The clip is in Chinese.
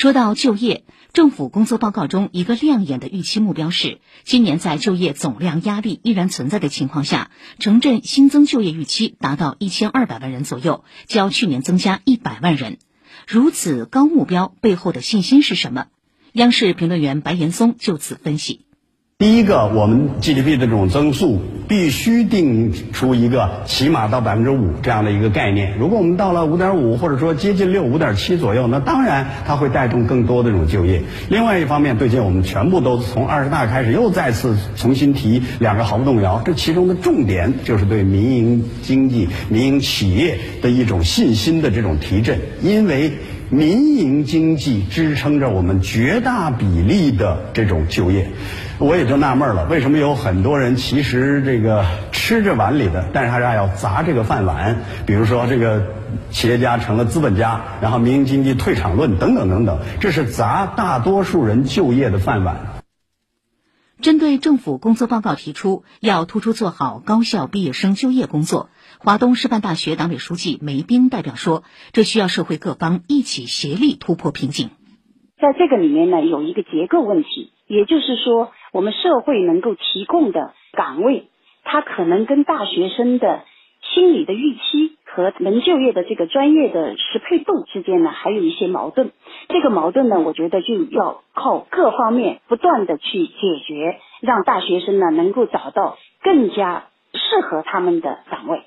说到就业，政府工作报告中一个亮眼的预期目标是，今年在就业总量压力依然存在的情况下，城镇新增就业预期达到一千二百万人左右，较去年增加一百万人。如此高目标背后的信心是什么？央视评论员白岩松就此分析。第一个，我们 GDP 的这种增速必须定出一个起码到百分之五这样的一个概念。如果我们到了五点五，或者说接近六五点七左右，那当然它会带动更多的这种就业。另外一方面，最近我们全部都从二十大开始又再次重新提两个毫不动摇，这其中的重点就是对民营经济、民营企业的一种信心的这种提振，因为。民营经济支撑着我们绝大比例的这种就业，我也就纳闷了，为什么有很多人其实这个吃着碗里的，但是还是要砸这个饭碗？比如说这个企业家成了资本家，然后民营经济退场论等等等等，这是砸大多数人就业的饭碗。针对政府工作报告提出要突出做好高校毕业生就业工作。华东师范大学党委书记梅冰代表说：“这需要社会各方一起协力突破瓶颈。在这个里面呢，有一个结构问题，也就是说，我们社会能够提供的岗位，它可能跟大学生的心理的预期和能就业的这个专业的适配度之间呢，还有一些矛盾。这个矛盾呢，我觉得就要靠各方面不断的去解决，让大学生呢能够找到更加适合他们的岗位。”